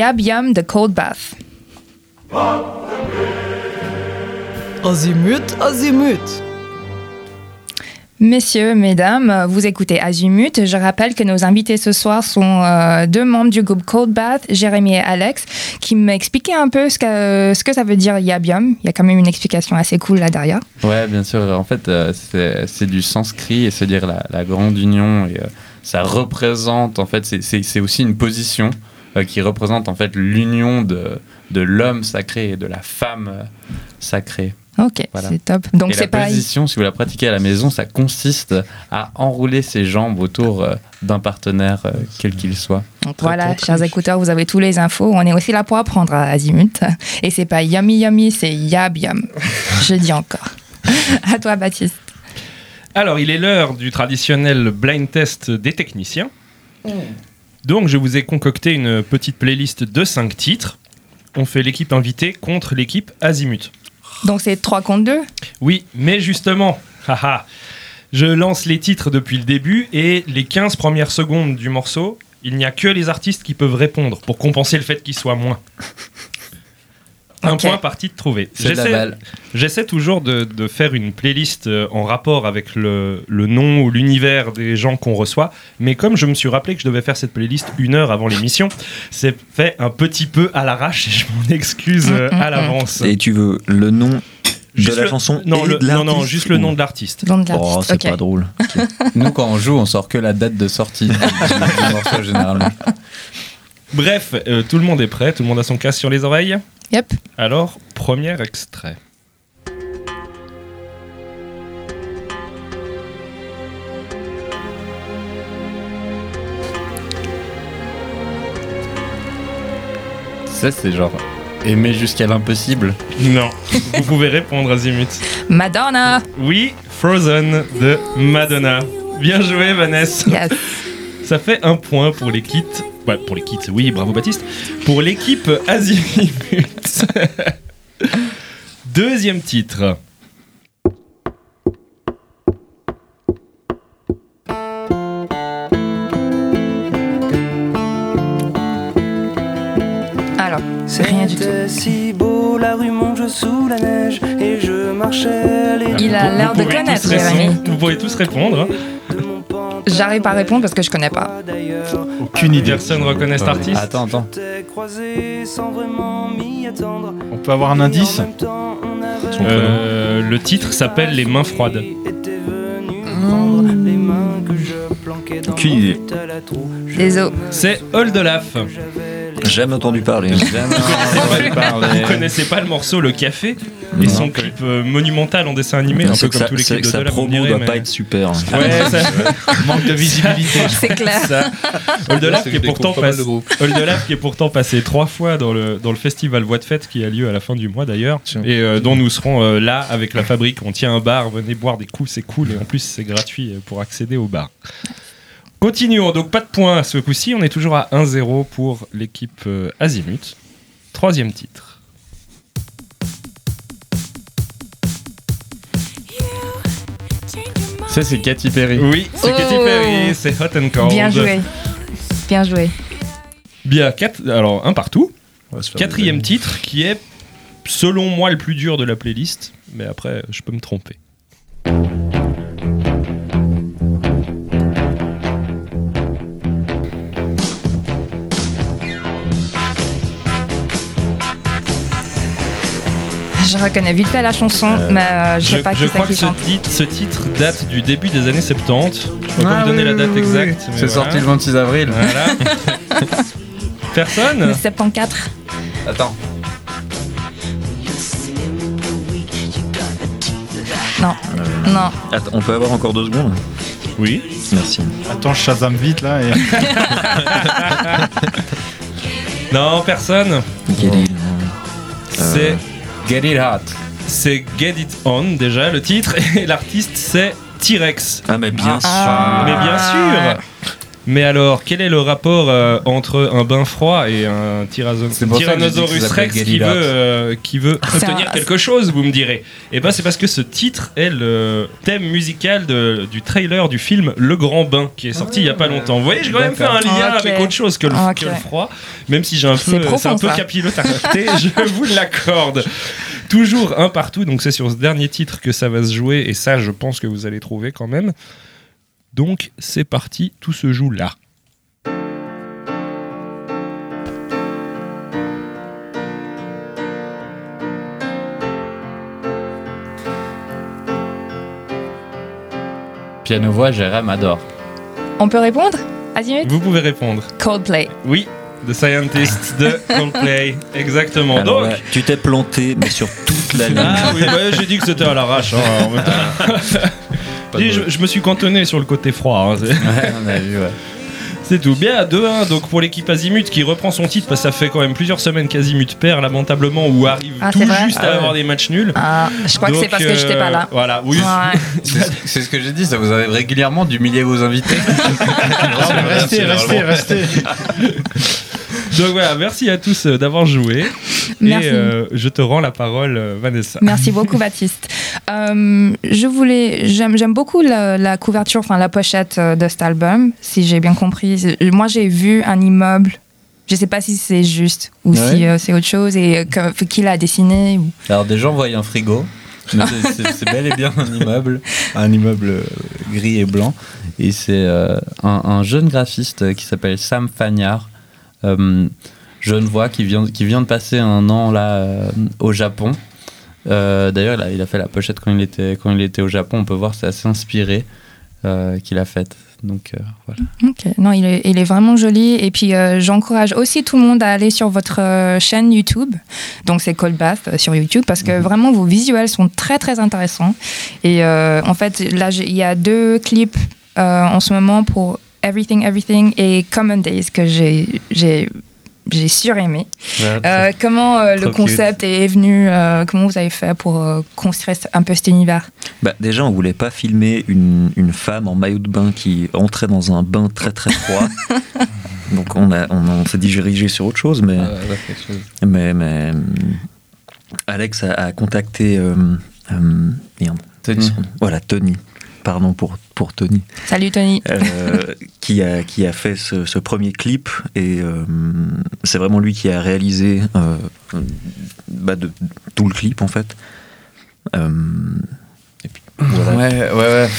Yab Yum de Cold Bath. Azimut, azimut. Messieurs, mesdames, vous écoutez Azimut. Je rappelle que nos invités ce soir sont euh, deux membres du groupe Cold Bath, Jérémy et Alex, qui m'expliquaient un peu ce que, ce que ça veut dire Yabium. Il y a quand même une explication assez cool là derrière. Ouais, bien sûr. En fait, euh, c'est c'est du sanskrit et c'est dire la, la grande union. Et, euh, ça représente, en fait, c'est- aussi une position euh, qui représente en fait l'union de, de l'homme sacré et de la femme euh, sacrée. Ok, Voilà. c'est top. Donc et c'est la pareil. position, si vous la pratiquez à la maison, ça consiste à enrouler ses jambes autour euh, d'un partenaire, euh, quel qu'il soit. Voilà, chers écouteurs, vous avez tous les infos. On est aussi là pour apprendre à Azimut. (laughs) Et c'est pas yummy yummy, c'est yab yum. (laughs) Je dis encore. (laughs) À toi, Baptiste. Alors, il est l'heure du traditionnel blind test des techniciens. Donc, je vous ai concocté une petite playlist de 5 titres. On fait l'équipe invitée contre l'équipe Azimut. Donc c'est 3 contre 2. Oui, mais justement, (laughs) haha, je lance les titres depuis le début et les 15 premières secondes du morceau, il n'y a que les artistes qui peuvent répondre pour compenser le fait qu'ils soient moins. Un Ok. point par titre trouvé. C'est de la J'essaie- balle. J'essaie toujours de, de faire une playlist euh, en rapport avec le, le nom ou l'univers des gens qu'on reçoit, mais comme je me suis rappelé que je devais faire cette playlist une heure avant l'émission, c'est fait un petit peu à l'arrache et je m'en excuse euh, à l'avance. Et tu veux le nom de Juste la le- chanson non, et le- de non, juste le nom de l'artiste. Oh, c'est pas drôle. (laughs) Nous, quand on joue, on sort que la date de sortie (laughs) du du morceau généralement. Bref, euh, tout le monde est prêt, tout le monde a son casque sur les oreilles. Yep. Alors, premier extrait. Ça, c'est genre aimer jusqu'à l'impossible. Non, vous pouvez répondre, Azimut. Madonna. Oui, Frozen de Madonna. Bien joué, Vanessa. Yes. Ça fait un point pour les kits. Ouais, pour les kits, oui, bravo Baptiste. Pour l'équipe Azimut. (laughs) Deuxième titre. Alors, c'est rien du tout. Si beau, la rue sous la neige, et je marchais les Il a l'air de pouvez connaître, tous répondre. Jérémy. Vous pouvez tous répondre. hein. J'arrive pas à répondre parce que je connais pas. Aucune idée. Personne reconnaît cet artiste. Attends, attends. T'es croisé sans vraiment m'y attendre. On peut avoir un indice Euh, le titre s'appelle Les mains froides. Aucune mon idée. C'est Old Olaf. Jamais entendu parler. Jamais entendu parler. Vous connaissez pas le morceau Le Café et Non. son clip euh, monumental en dessin animé, un peu comme sa- tous les clips de sa promo dirait, doit mais- pas être super. hein. Ouais, ça- Manque de visibilité. (laughs) C'est clair. ça. Old qui est pourtant passé- de groupes. Old Olaf qui est pourtant passé trois fois dans le, dans le festival Voix de Fête qui a lieu à la fin du mois d'ailleurs et euh, dont nous serons euh, là avec la fabrique. On tient un bar, venez boire des coups, c'est cool et en plus c'est gratuit pour accéder au bar. Continuons, donc pas de points ce coup-ci, on est toujours à 1-0 pour l'équipe euh, Azimut. Troisième titre. Ça, c'est Katy Perry. Oui, c'est Katy Oh. Perry, c'est Hot and Cold. Bien joué. Bien joué. Bien, quatre- alors un partout. Quatrième titre qui est, selon moi, le plus dur de la playlist. Mais après, je peux me tromper. Je reconnais vite fait la chanson, mais euh, je sais pas je qui crois que qui ce titre, ce titre date du début des années 70. Je peux pas Ah vous donner oui, la date oui, oui, exacte. oui. C'est voilà. sorti le 26 avril. Voilà. (laughs) Personne Le 74. Attends. Non. Non. Attends, on peut avoir encore deux secondes Oui. Merci. Attends, je Shazam vite là. Et... (laughs) Non, personne. C'est Get it hot. c'est Get It On déjà le titre et l'artiste c'est T-Rex. Ah, mais bien Ah. Mais bien sûr Mais alors, quel est le rapport euh, entre un bain froid et un Tyrannosaurus Rex qui veut, euh, qui veut obtenir un- quelque chose, vous me direz Et ben, c'est parce que ce titre est le thème musical de- du trailer du film Le Grand Bain, qui est sorti il y a pas longtemps. Vous voyez, j'ai quand même fait un lien Ah, avec autre chose que le, Ok. que le froid, même si j'ai un peu, c'est un peu ça. capillotaracté, (laughs) je vous l'accorde. Toujours un partout, donc c'est sur ce dernier titre que ça va se jouer, et ça, je pense que vous allez trouver quand même. Donc, c'est parti, tout se joue là. Piano-voix, Jérém adore. On peut répondre? Azimut Vous pouvez répondre. Coldplay. Oui, The Scientist de Coldplay, exactement. Alors Donc, tu t'es planté, mais sur toute la ligne. ah oui, ouais, j'ai dit que c'était à l'arrache. hein, (laughs) Dis, je, me suis cantonné sur le côté froid. hein, c'est- Ouais, on a vu, ouais. (laughs) C'est tout. Bien, 2-1 donc pour l'équipe Azimut qui reprend son titre parce que ça fait quand même plusieurs semaines qu'Azimut perd lamentablement ou arrive Ah, tout juste Ah à ouais. avoir des matchs nuls. Ah, je crois que c'est parce que j'étais euh, pas là. Voilà, oui. Ouais. (laughs) C'est c'est ce que j'ai dit, ça vous arrive régulièrement d'humilier vos invités. (laughs) Restez, restez, restez. Donc voilà, merci à tous euh, d'avoir joué. Merci. Et euh, je te rends la parole, euh, Vanessa. Merci beaucoup, Baptiste. Euh, je voulais, j'aime, j'aime beaucoup la, la couverture, enfin la pochette de cet album, si j'ai bien compris. Moi, j'ai vu un immeuble. Je sais pas si c'est juste ou Ouais. si euh, c'est autre chose et euh, que- qui l'a dessiné. ou- Alors des gens voient un frigo, c'est- c'est c'est bel et bien un immeuble, un immeuble gris et blanc. Et c'est euh, un, un jeune graphiste qui s'appelle Sam Fagnard, euh, jeune voix qui vient, qui vient de passer un an là euh, au Japon. Euh, D'ailleurs, il a, il a fait la pochette quand il était, quand il était au Japon. On peut voir, c'est assez inspiré euh, qu'il a faite. Donc euh, voilà. Ok, non, il est, il est vraiment joli. Et puis, euh, j'encourage aussi tout le monde à aller sur votre euh, chaîne YouTube. Donc, c'est Cold Bath euh, sur YouTube parce que vraiment, vos visuels sont très, très intéressants. Et euh, en fait, là, il y a deux clips euh, en ce moment pour Everything, Everything et Common Days que j'ai. j'ai j'ai suraimé. Euh, comment euh, le concept est venu euh, Comment vous avez fait pour euh, construire un peu cet univers? Bah, déjà, on voulait pas filmer une, une femme en maillot de bain qui entrait dans un bain très très froid. (laughs) Donc on, a, on, on s'est dirigé sur autre chose, mais, ouais, quelque chose. mais, mais, Alex a, a contacté euh, euh, Tony. voilà Tony. Pardon pour, pour Tony, Salut Tony. euh, (laughs) qui, a, qui a fait ce, ce premier clip et euh, c'est vraiment lui qui a réalisé euh, bah, de, tout le clip en fait. Euh, et puis, voilà. Ouais, ouais, ouais.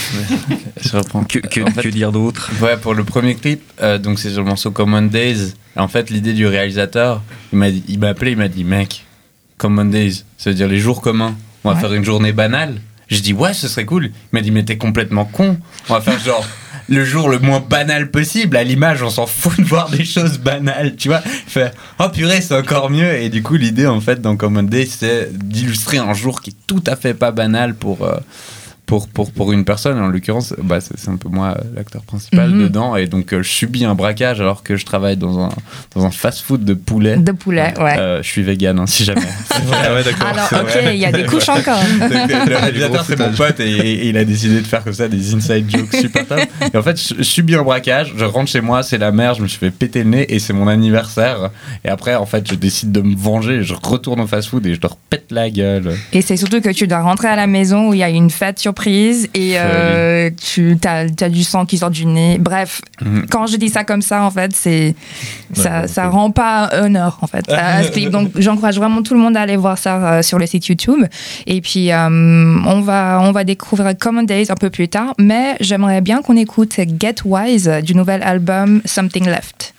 (laughs) Je reprends. Que, que- En fait, que dire d'autre? Ouais, pour le premier clip, euh, donc c'est sur le morceau Common Days. En fait, l'idée du réalisateur, il m'a dit- il m'a appelé, il m'a dit, mec, Common Days, ça veut dire les jours communs. On va Ouais. faire une journée banale. Je dis, ouais, ce serait cool. Il m'a dit, mais t'es complètement con. On va faire genre (laughs) le jour le moins banal possible. À l'image, on s'en fout de voir des choses banales, tu vois. Fait, oh purée, c'est encore mieux. Et du coup, l'idée, en fait, dans Common Days, c'est d'illustrer un jour qui est tout à fait pas banal pour. euh, pour, pour, pour une personne, en l'occurrence, bah, c'est un peu moi euh, l'acteur principal Mhm. dedans, et donc euh, je subis un braquage alors que je travaille dans un, dans un fast-food de poulet. De poulet, ouais. Euh, je suis vegan, hein, si jamais. (laughs) Ah ouais, d'accord. Alors, ok, il y a des couches (laughs) encore. Donc, le réalisateur, c'est mon pote (laughs) et, et il a décidé de faire comme ça des inside jokes super top. Et en fait, je, je subis un braquage, je rentre chez moi, c'est la merde, je me suis fait péter le nez et c'est mon anniversaire. Et après, en fait, je décide de me venger, je retourne au fast-food et je leur pète la gueule. Et c'est surtout que tu dois rentrer à la maison où il y a une fête surprise et euh, tu as, du sang qui sort du nez. Bref, Mhm. quand je dis ça comme ça, en fait, c'est ça, Ouais, ça ouais. rend pas honneur en fait à ce clip. Donc (laughs) j'encourage vraiment tout le monde à aller voir ça euh, sur le site YouTube. Et puis euh, on va on va découvrir Common Days un peu plus tard. Mais j'aimerais bien qu'on écoute Get Wise du nouvel album Something Left.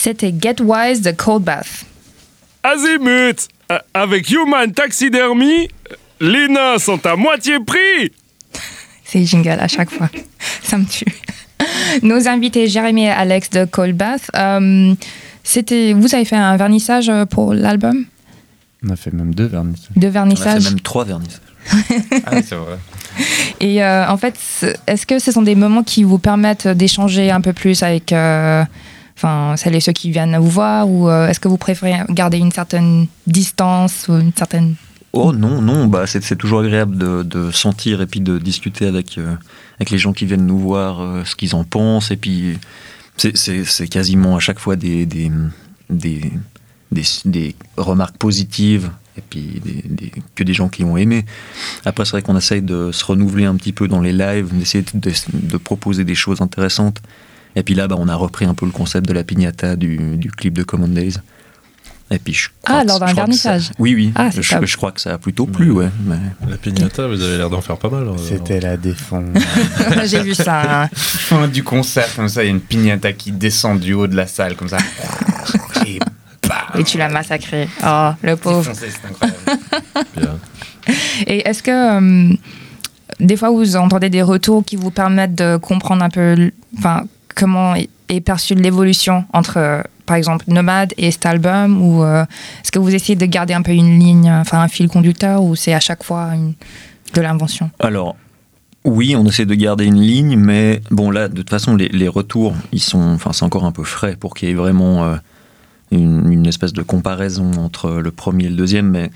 C'était Get Wise de Cold Bath. Azimut Euh, Avec Human Taxidermy, les nains sont à moitié prix C'est jingle à chaque fois. (laughs) Ça me tue. Nos invités, Jérémy et Alex de Cold Bath. euh, c'était, vous avez fait un vernissage euh, pour l'album? On a fait même deux vernissages. De On a fait même trois vernissages. (laughs) Ah oui, c'est vrai. Et euh, en fait, est-ce que ce sont des moments qui vous permettent d'échanger un peu plus avec euh, enfin, celles et ceux qui viennent vous voir Ou euh, est-ce que vous préférez garder une certaine distance ou une certaine... Oh non, non, bah c'est toujours agréable de, de sentir et puis de discuter avec, euh, avec les gens qui viennent nous voir, euh, ce qu'ils en pensent. Et puis c'est- quasiment à chaque fois des, des, des, des, remarques positives et puis que des gens qui ont aimé. Après, c'est vrai qu'on essaye de se renouveler un petit peu dans les lives, d'essayer de, de proposer des choses intéressantes. Et puis là, bah, on a repris un peu le concept de la piñata du, du clip de Common Days. Et puis je crois Ah, que- lors d'un ça- vernissage. Oui, oui. Ah, je, crois que ça a plutôt plu, ouais. mais- La pignata, vous avez l'air d'en faire pas mal. alors. C'était la défense. (laughs) J'ai vu ça. hein. Fin du concert, comme ça, il y a une pignata qui descend du haut de la salle, comme ça. Et Et tu l'as massacré. Oh, le pauvre. c'est incroyable. Bien. (laughs) Et est-ce que euh, des fois vous entendez des retours qui vous permettent de comprendre un peu enfin, comment est perçue l'évolution entre, euh, par exemple, Nomade et cet album Ou euh, est-ce que vous essayez de garder un peu une ligne, enfin un fil conducteur, ou c'est à chaque fois de l'invention Alors, oui, on essaie de garder une ligne, mais bon, là, de toute façon, les, retours, ils sont, enfin, c'est encore un peu frais pour qu'il y ait vraiment euh, une, espèce de comparaison entre le premier et le deuxième, mais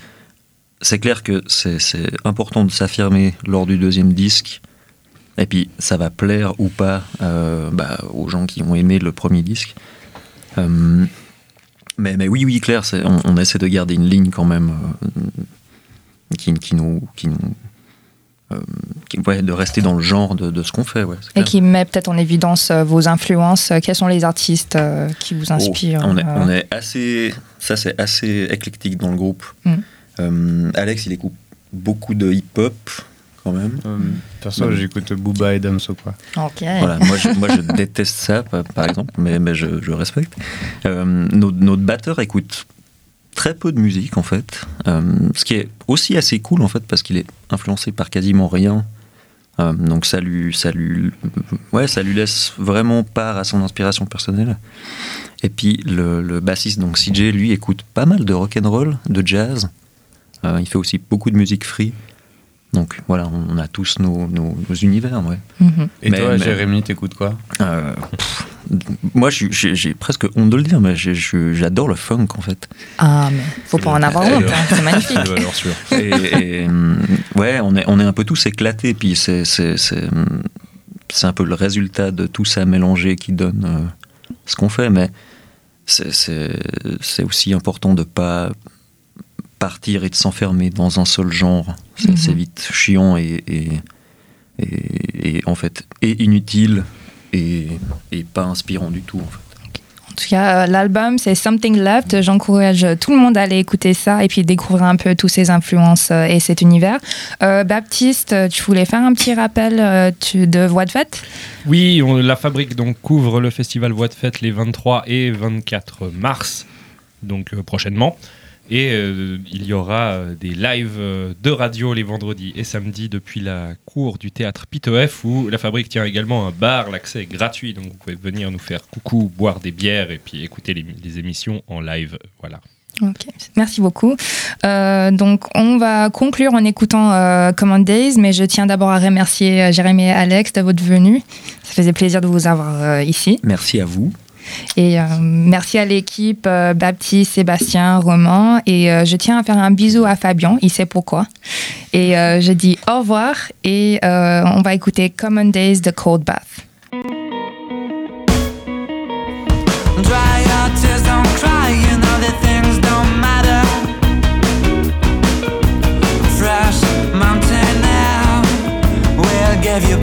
c'est clair que c'est important de s'affirmer lors du deuxième disque. Et puis, ça va plaire ou pas euh, bah, aux gens qui ont aimé le premier disque. Euh, mais, mais oui, oui, clair, on, on essaie de garder une ligne quand même euh, qui, qui nous, qui nous qui- ouais, de rester dans le genre de, de ce qu'on fait. Ouais, Et qui met peut-être en évidence vos influences Quels sont les artistes qui vous Oh, inspirent on, est, on est assez, ça c'est assez éclectique dans le groupe. Mm. Alex, il écoute beaucoup de hip-hop quand même. Euh, Perso, j'écoute Booba et Damso, quoi. Ok. Voilà, moi, je, moi je déteste ça, par exemple, mais, mais je, je respecte. Euh, notre, notre batteur écoute très peu de musique en fait, Euh, ce qui est aussi assez cool en fait parce qu'il est influencé par quasiment rien. Euh, donc ça lui, ça lui, ouais, ça lui laisse vraiment part à son inspiration personnelle. Et puis le, le bassiste donc CJ lui écoute pas mal de rock and roll, de jazz. Euh, il fait aussi beaucoup de musique free. Donc voilà, on a tous nos, nos- nos univers, ouais. Mhm. Et Mais- toi, mais- Jérémy, t'écoutes quoi? Euh, pff, moi, j'ai presque honte de le dire, mais j'adore le funk en fait. Ah, mais faut pas en avoir honte, hein, c'est magnifique. (laughs) Valeurs sûres. Et, et, ouais, on est, on est un peu tous éclatés, puis c'est un peu le résultat de tout ça mélangé qui donne euh, ce qu'on fait, mais c'est aussi important de pas partir et de s'enfermer dans un seul genre. C'est Mhm. c'est vite chiant et, et, et- et en fait et inutile et, et pas inspirant du tout. En fait. En tout cas, euh, l'album, c'est Something Left. J'encourage tout le monde à aller écouter ça et puis découvrir un peu toutes ces influences euh, et cet univers. Euh, Baptiste, euh, tu voulais faire un petit rappel euh, tu- de Voix de Fête? Oui, on- la fabrique donc couvre le festival Voix de Fête les 23 et 24 mars, donc euh, prochainement. Et euh, il y aura euh, des lives euh, de radio les vendredis et samedis depuis la cour du théâtre Pitoef où la fabrique tient également un bar. L'accès est gratuit, donc vous pouvez venir nous faire coucou, boire des bières et puis écouter les, les émissions en live. Voilà. Ok, merci beaucoup. Euh, donc, on va conclure en écoutant euh, Command Days, mais je tiens d'abord à remercier Jérémy et Alex de votre venue. Ça faisait plaisir de vous avoir euh, ici. Merci à vous. Et euh, merci à l'équipe euh, Baptiste, Sébastien, Roman. Et euh, je tiens à faire un bisou à Fabien, il sait pourquoi. Et je dis au revoir et on va écouter Common Days de Cold Bath. Fresh you